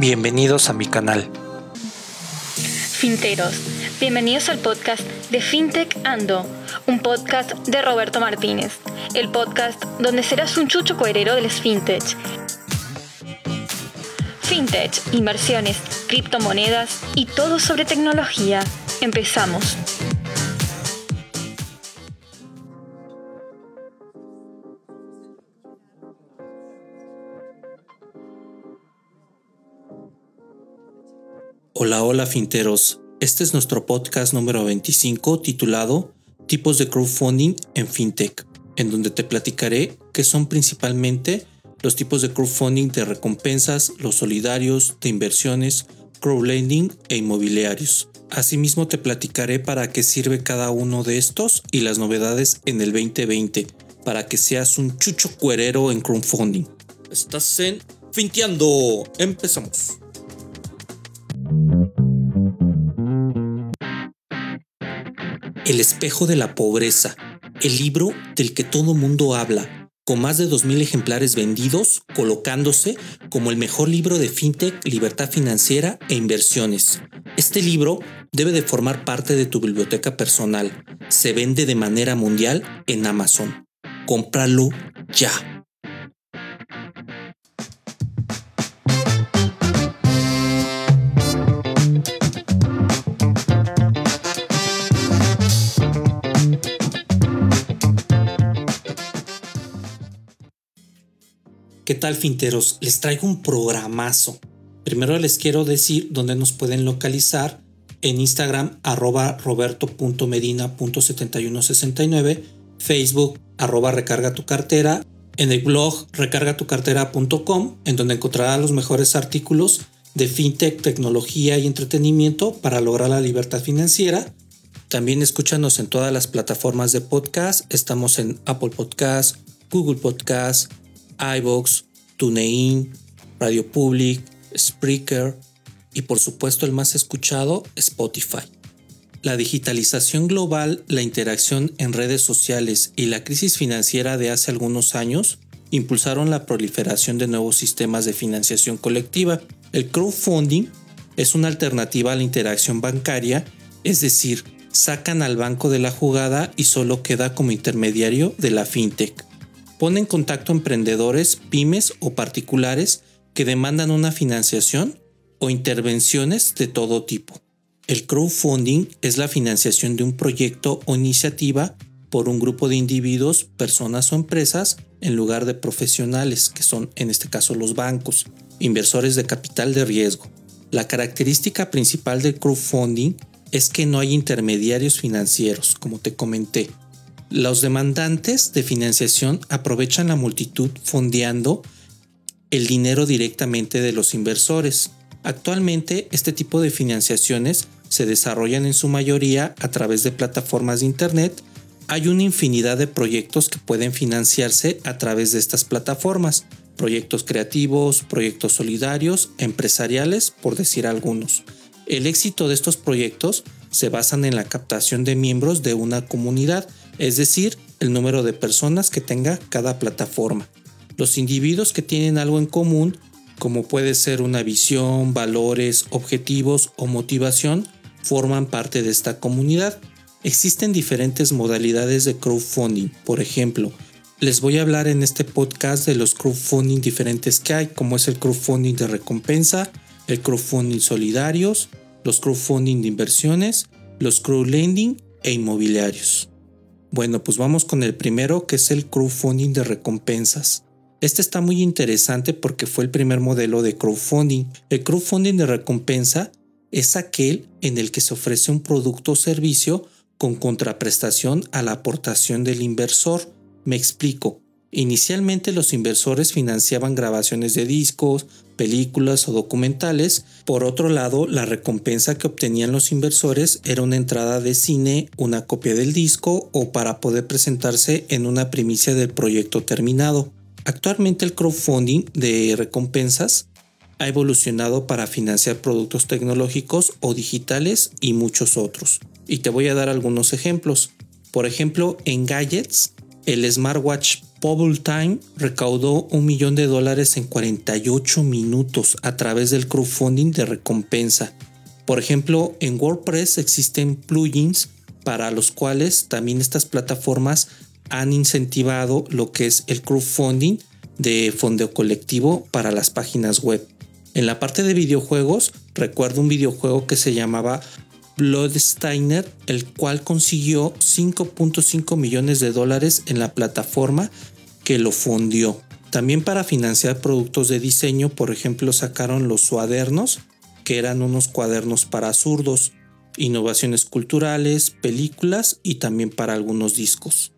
Bienvenidos a mi canal. Finteros, bienvenidos al podcast de FinTech Ando, un podcast de Roberto Martínez, el podcast donde serás un chucho coherero del FinTech. FinTech, inversiones, criptomonedas y todo sobre tecnología. Empezamos. Hola, hola finteros. Este es nuestro podcast número 25 titulado Tipos de crowdfunding en fintech, en donde te platicaré qué son principalmente los tipos de crowdfunding de recompensas, los solidarios, de inversiones, crowdlending e inmobiliarios. Asimismo te platicaré para qué sirve cada uno de estos y las novedades en el 2020 para que seas un chucho cuerero en crowdfunding. Estás en Finteando. Empezamos. El espejo de la pobreza, el libro del que todo mundo habla, con más de 2.000 ejemplares vendidos, colocándose como el mejor libro de fintech, libertad financiera e inversiones. Este libro debe de formar parte de tu biblioteca personal. Se vende de manera mundial en Amazon. Cómpralo ya. ¿Qué tal finteros? Les traigo un programazo. Primero les quiero decir dónde nos pueden localizar en Instagram arroba roberto.medina.7169, Facebook arroba recarga tu cartera, en el blog recargatucartera.com en donde encontrarás los mejores artículos de fintech, tecnología y entretenimiento para lograr la libertad financiera. También escúchanos en todas las plataformas de podcast. Estamos en Apple Podcast, Google Podcast, iVoox, TuneIn, Radio Public, Spreaker y por supuesto el más escuchado, Spotify. La digitalización global, la interacción en redes sociales y la crisis financiera de hace algunos años impulsaron la proliferación de nuevos sistemas de financiación colectiva. El crowdfunding es una alternativa a la interacción bancaria, es decir, sacan al banco de la jugada y solo queda como intermediario de la fintech pone en contacto emprendedores, pymes o particulares que demandan una financiación o intervenciones de todo tipo. El crowdfunding es la financiación de un proyecto o iniciativa por un grupo de individuos, personas o empresas en lugar de profesionales, que son en este caso los bancos, inversores de capital de riesgo. La característica principal del crowdfunding es que no hay intermediarios financieros, como te comenté, los demandantes de financiación aprovechan la multitud fondeando el dinero directamente de los inversores. Actualmente este tipo de financiaciones se desarrollan en su mayoría a través de plataformas de Internet. Hay una infinidad de proyectos que pueden financiarse a través de estas plataformas. Proyectos creativos, proyectos solidarios, empresariales, por decir algunos. El éxito de estos proyectos se basan en la captación de miembros de una comunidad es decir, el número de personas que tenga cada plataforma. Los individuos que tienen algo en común, como puede ser una visión, valores, objetivos o motivación, forman parte de esta comunidad. Existen diferentes modalidades de crowdfunding. Por ejemplo, les voy a hablar en este podcast de los crowdfunding diferentes que hay, como es el crowdfunding de recompensa, el crowdfunding solidarios, los crowdfunding de inversiones, los crowdlending e inmobiliarios. Bueno, pues vamos con el primero que es el crowdfunding de recompensas. Este está muy interesante porque fue el primer modelo de crowdfunding. El crowdfunding de recompensa es aquel en el que se ofrece un producto o servicio con contraprestación a la aportación del inversor. Me explico. Inicialmente los inversores financiaban grabaciones de discos, películas o documentales. Por otro lado, la recompensa que obtenían los inversores era una entrada de cine, una copia del disco o para poder presentarse en una primicia del proyecto terminado. Actualmente el crowdfunding de recompensas ha evolucionado para financiar productos tecnológicos o digitales y muchos otros. Y te voy a dar algunos ejemplos. Por ejemplo, en gadgets, el smartwatch Bubble Time recaudó un millón de dólares en 48 minutos a través del crowdfunding de recompensa. Por ejemplo, en WordPress existen plugins para los cuales también estas plataformas han incentivado lo que es el crowdfunding de fondeo colectivo para las páginas web. En la parte de videojuegos, recuerdo un videojuego que se llamaba Bloodsteiner, el cual consiguió 5.5 millones de dólares en la plataforma que lo fundió. También para financiar productos de diseño, por ejemplo, sacaron los suadernos, que eran unos cuadernos para zurdos, innovaciones culturales, películas y también para algunos discos.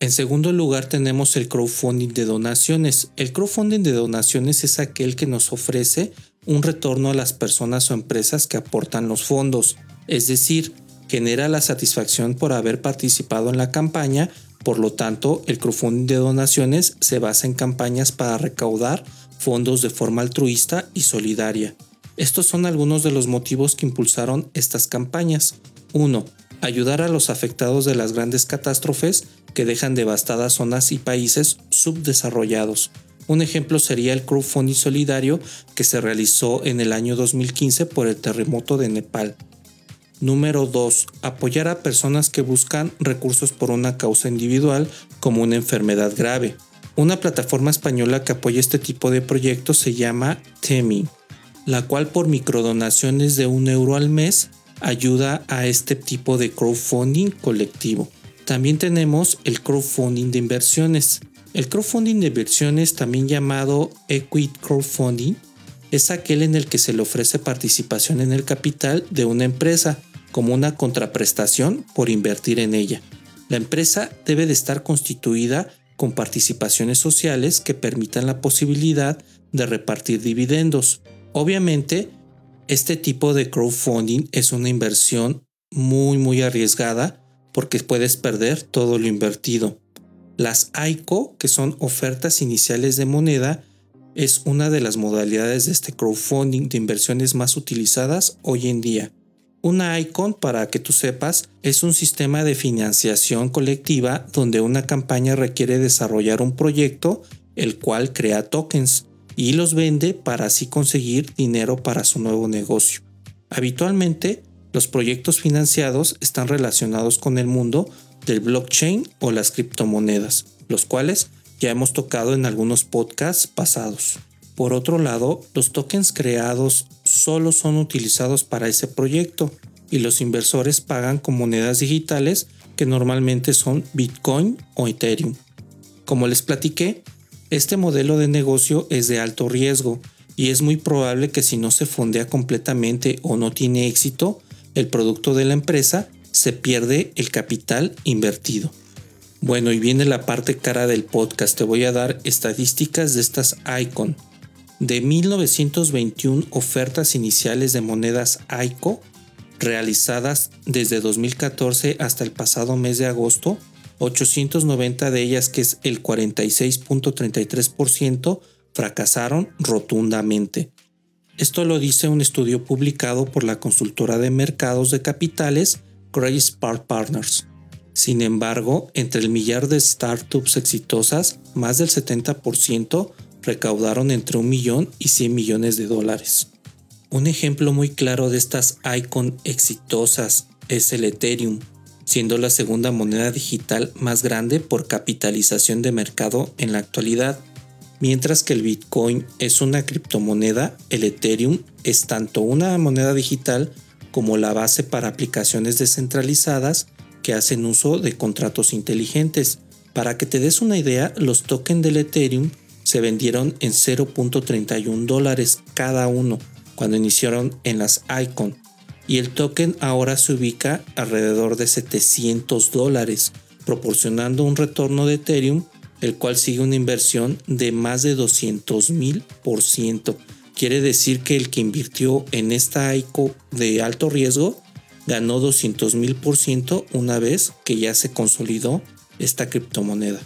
En segundo lugar tenemos el crowdfunding de donaciones. El crowdfunding de donaciones es aquel que nos ofrece un retorno a las personas o empresas que aportan los fondos, es decir, genera la satisfacción por haber participado en la campaña, por lo tanto el crowdfunding de donaciones se basa en campañas para recaudar fondos de forma altruista y solidaria. Estos son algunos de los motivos que impulsaron estas campañas. 1. Ayudar a los afectados de las grandes catástrofes que dejan devastadas zonas y países subdesarrollados. Un ejemplo sería el crowdfunding solidario que se realizó en el año 2015 por el terremoto de Nepal. Número 2. Apoyar a personas que buscan recursos por una causa individual como una enfermedad grave. Una plataforma española que apoya este tipo de proyectos se llama Temi, la cual por microdonaciones de un euro al mes ayuda a este tipo de crowdfunding colectivo. También tenemos el crowdfunding de inversiones. El crowdfunding de inversiones, también llamado equity crowdfunding, es aquel en el que se le ofrece participación en el capital de una empresa como una contraprestación por invertir en ella. La empresa debe de estar constituida con participaciones sociales que permitan la posibilidad de repartir dividendos. Obviamente, este tipo de crowdfunding es una inversión muy muy arriesgada porque puedes perder todo lo invertido. Las ICO, que son ofertas iniciales de moneda, es una de las modalidades de este crowdfunding de inversiones más utilizadas hoy en día. Una ICON, para que tú sepas, es un sistema de financiación colectiva donde una campaña requiere desarrollar un proyecto el cual crea tokens y los vende para así conseguir dinero para su nuevo negocio. Habitualmente, los proyectos financiados están relacionados con el mundo del blockchain o las criptomonedas, los cuales ya hemos tocado en algunos podcasts pasados. Por otro lado, los tokens creados solo son utilizados para ese proyecto y los inversores pagan con monedas digitales que normalmente son Bitcoin o Ethereum. Como les platiqué, este modelo de negocio es de alto riesgo y es muy probable que si no se fondea completamente o no tiene éxito, el producto de la empresa, se pierde el capital invertido. Bueno, y viene la parte cara del podcast. Te voy a dar estadísticas de estas ICON. De 1921 ofertas iniciales de monedas ICO realizadas desde 2014 hasta el pasado mes de agosto, 890 de ellas, que es el 46.33%, fracasaron rotundamente. Esto lo dice un estudio publicado por la consultora de mercados de capitales Grace Park Partners. Sin embargo, entre el millar de startups exitosas, más del 70% recaudaron entre un millón y 100 millones de dólares. Un ejemplo muy claro de estas icon exitosas es el Ethereum, siendo la segunda moneda digital más grande por capitalización de mercado en la actualidad. Mientras que el Bitcoin es una criptomoneda, el Ethereum es tanto una moneda digital como la base para aplicaciones descentralizadas que hacen uso de contratos inteligentes. Para que te des una idea, los tokens del Ethereum se vendieron en 0.31 dólares cada uno cuando iniciaron en las Icon y el token ahora se ubica alrededor de 700 dólares, proporcionando un retorno de Ethereum el cual sigue una inversión de más de 200 mil por ciento. Quiere decir que el que invirtió en esta ICO de alto riesgo ganó 200 mil por ciento una vez que ya se consolidó esta criptomoneda.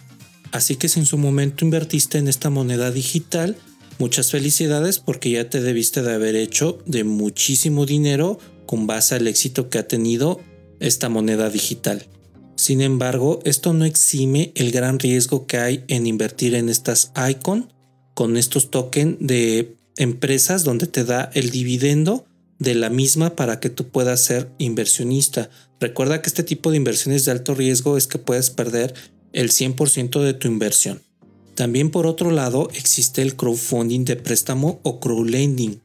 Así que si en su momento invertiste en esta moneda digital, muchas felicidades porque ya te debiste de haber hecho de muchísimo dinero con base al éxito que ha tenido esta moneda digital. Sin embargo, esto no exime el gran riesgo que hay en invertir en estas icon con estos tokens de empresas donde te da el dividendo de la misma para que tú puedas ser inversionista. Recuerda que este tipo de inversiones de alto riesgo es que puedes perder el 100% de tu inversión. También por otro lado existe el crowdfunding de préstamo o crowdlending.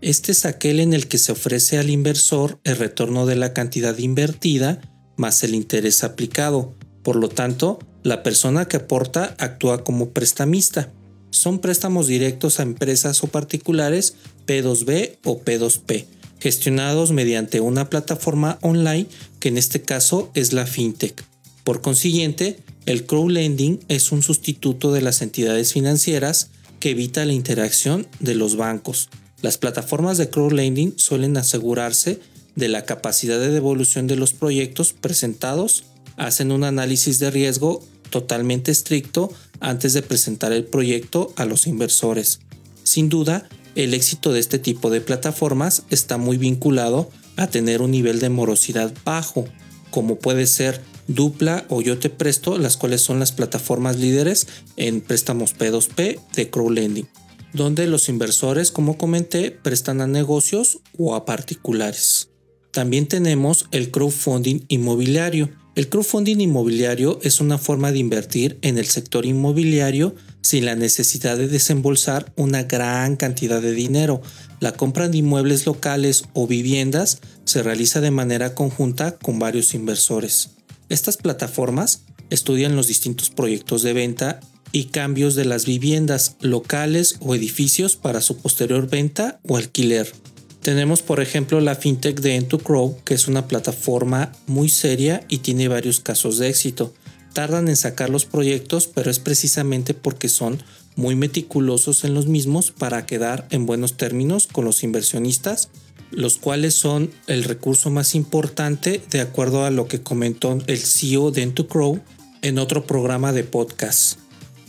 Este es aquel en el que se ofrece al inversor el retorno de la cantidad invertida más el interés aplicado. Por lo tanto, la persona que aporta actúa como prestamista. Son préstamos directos a empresas o particulares P2B o P2P, gestionados mediante una plataforma online que en este caso es la FinTech. Por consiguiente, el crowdlending es un sustituto de las entidades financieras que evita la interacción de los bancos. Las plataformas de crowdlending suelen asegurarse de la capacidad de devolución de los proyectos presentados, hacen un análisis de riesgo totalmente estricto antes de presentar el proyecto a los inversores. Sin duda, el éxito de este tipo de plataformas está muy vinculado a tener un nivel de morosidad bajo, como puede ser Dupla o Yo Te Presto, las cuales son las plataformas líderes en préstamos P2P de crowdlending, donde los inversores, como comenté, prestan a negocios o a particulares. También tenemos el crowdfunding inmobiliario. El crowdfunding inmobiliario es una forma de invertir en el sector inmobiliario sin la necesidad de desembolsar una gran cantidad de dinero. La compra de inmuebles locales o viviendas se realiza de manera conjunta con varios inversores. Estas plataformas estudian los distintos proyectos de venta y cambios de las viviendas locales o edificios para su posterior venta o alquiler. Tenemos por ejemplo la fintech de Entucrow, que es una plataforma muy seria y tiene varios casos de éxito. Tardan en sacar los proyectos, pero es precisamente porque son muy meticulosos en los mismos para quedar en buenos términos con los inversionistas, los cuales son el recurso más importante de acuerdo a lo que comentó el CEO de Entucrow en otro programa de podcast.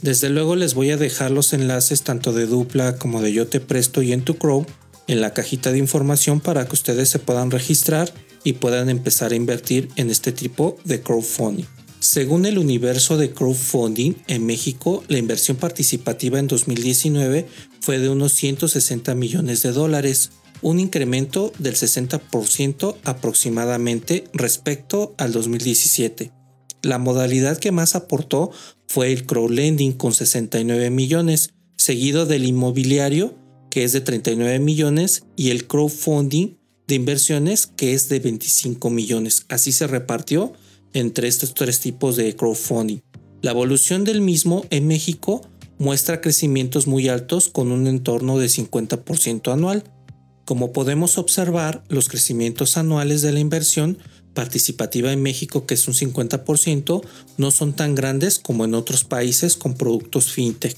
Desde luego les voy a dejar los enlaces tanto de Dupla como de Yo Te Presto y Entucrow en la cajita de información para que ustedes se puedan registrar y puedan empezar a invertir en este tipo de crowdfunding. Según el universo de crowdfunding, en México la inversión participativa en 2019 fue de unos 160 millones de dólares, un incremento del 60% aproximadamente respecto al 2017. La modalidad que más aportó fue el crowdlending con 69 millones, seguido del inmobiliario que es de 39 millones, y el crowdfunding de inversiones, que es de 25 millones. Así se repartió entre estos tres tipos de crowdfunding. La evolución del mismo en México muestra crecimientos muy altos con un entorno de 50% anual. Como podemos observar, los crecimientos anuales de la inversión participativa en México, que es un 50%, no son tan grandes como en otros países con productos fintech.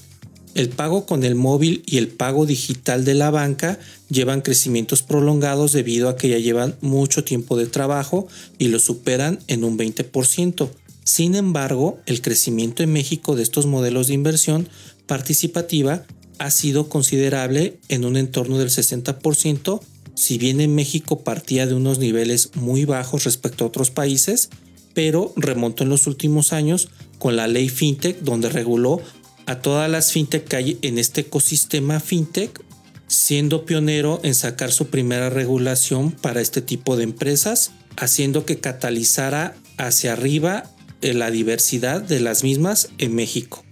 El pago con el móvil y el pago digital de la banca llevan crecimientos prolongados debido a que ya llevan mucho tiempo de trabajo y lo superan en un 20%. Sin embargo, el crecimiento en México de estos modelos de inversión participativa ha sido considerable en un entorno del 60%, si bien en México partía de unos niveles muy bajos respecto a otros países, pero remontó en los últimos años con la ley FinTech donde reguló a todas las fintech que hay en este ecosistema fintech, siendo pionero en sacar su primera regulación para este tipo de empresas, haciendo que catalizara hacia arriba eh, la diversidad de las mismas en México.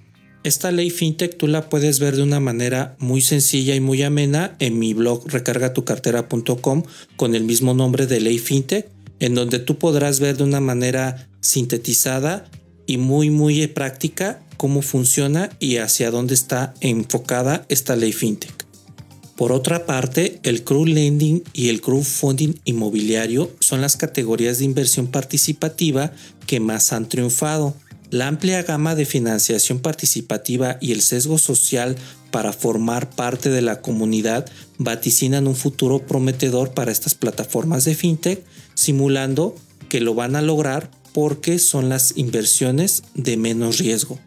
Esta ley fintech tú la puedes ver de una manera muy sencilla y muy amena en mi blog recargatucartera.com con el mismo nombre de ley fintech, en donde tú podrás ver de una manera sintetizada y muy muy práctica cómo funciona y hacia dónde está enfocada esta ley fintech. Por otra parte, el crowdlending y el crowdfunding inmobiliario son las categorías de inversión participativa que más han triunfado. La amplia gama de financiación participativa y el sesgo social para formar parte de la comunidad vaticinan un futuro prometedor para estas plataformas de fintech, simulando que lo van a lograr porque son las inversiones de menos riesgo.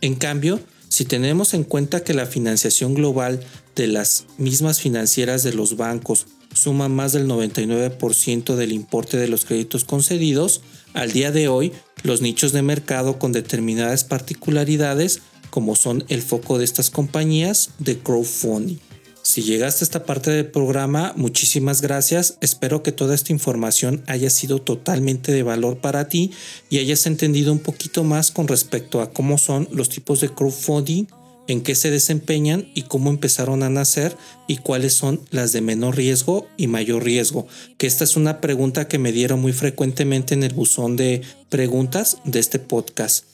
En cambio, si tenemos en cuenta que la financiación global de las mismas financieras de los bancos suma más del 99% del importe de los créditos concedidos, al día de hoy los nichos de mercado con determinadas particularidades como son el foco de estas compañías de crowdfunding. Si llegaste a esta parte del programa, muchísimas gracias. Espero que toda esta información haya sido totalmente de valor para ti y hayas entendido un poquito más con respecto a cómo son los tipos de crowdfunding, en qué se desempeñan y cómo empezaron a nacer y cuáles son las de menor riesgo y mayor riesgo. Que esta es una pregunta que me dieron muy frecuentemente en el buzón de preguntas de este podcast.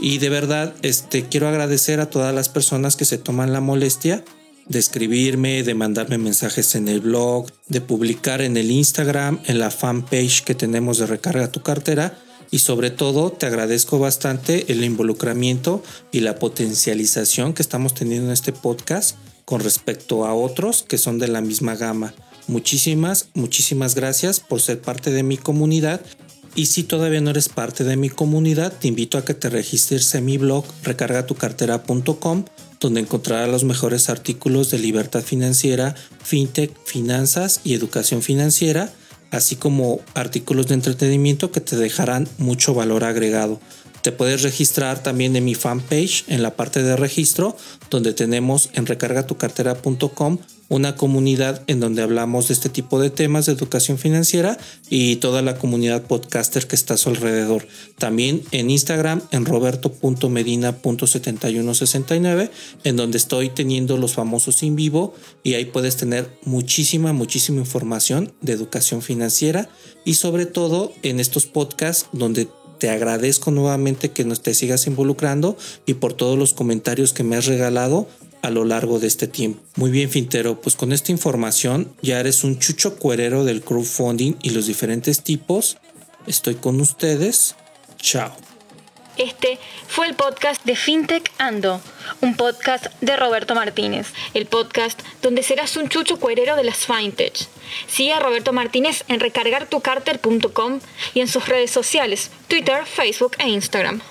Y de verdad, este, quiero agradecer a todas las personas que se toman la molestia de escribirme, de mandarme mensajes en el blog, de publicar en el Instagram, en la fanpage que tenemos de Recarga tu cartera. Y sobre todo te agradezco bastante el involucramiento y la potencialización que estamos teniendo en este podcast con respecto a otros que son de la misma gama. Muchísimas, muchísimas gracias por ser parte de mi comunidad y si todavía no eres parte de mi comunidad, te invito a que te registres en mi blog recargatucartera.com, donde encontrarás los mejores artículos de libertad financiera, fintech, finanzas y educación financiera, así como artículos de entretenimiento que te dejarán mucho valor agregado. Te puedes registrar también en mi fanpage en la parte de registro, donde tenemos en recargatucartera.com una comunidad en donde hablamos de este tipo de temas de educación financiera y toda la comunidad podcaster que está a su alrededor. También en Instagram en roberto.medina.7169 en donde estoy teniendo los famosos en vivo y ahí puedes tener muchísima, muchísima información de educación financiera y sobre todo en estos podcasts donde te agradezco nuevamente que nos te sigas involucrando y por todos los comentarios que me has regalado a lo largo de este tiempo. Muy bien, Fintero, pues con esta información ya eres un chucho cuerero del crowdfunding y los diferentes tipos. Estoy con ustedes. Chao. Este fue el podcast de FinTech Ando, un podcast de Roberto Martínez, el podcast donde serás un chucho cuerero de las FinTech. Sigue a Roberto Martínez en recargartucarter.com y en sus redes sociales, Twitter, Facebook e Instagram.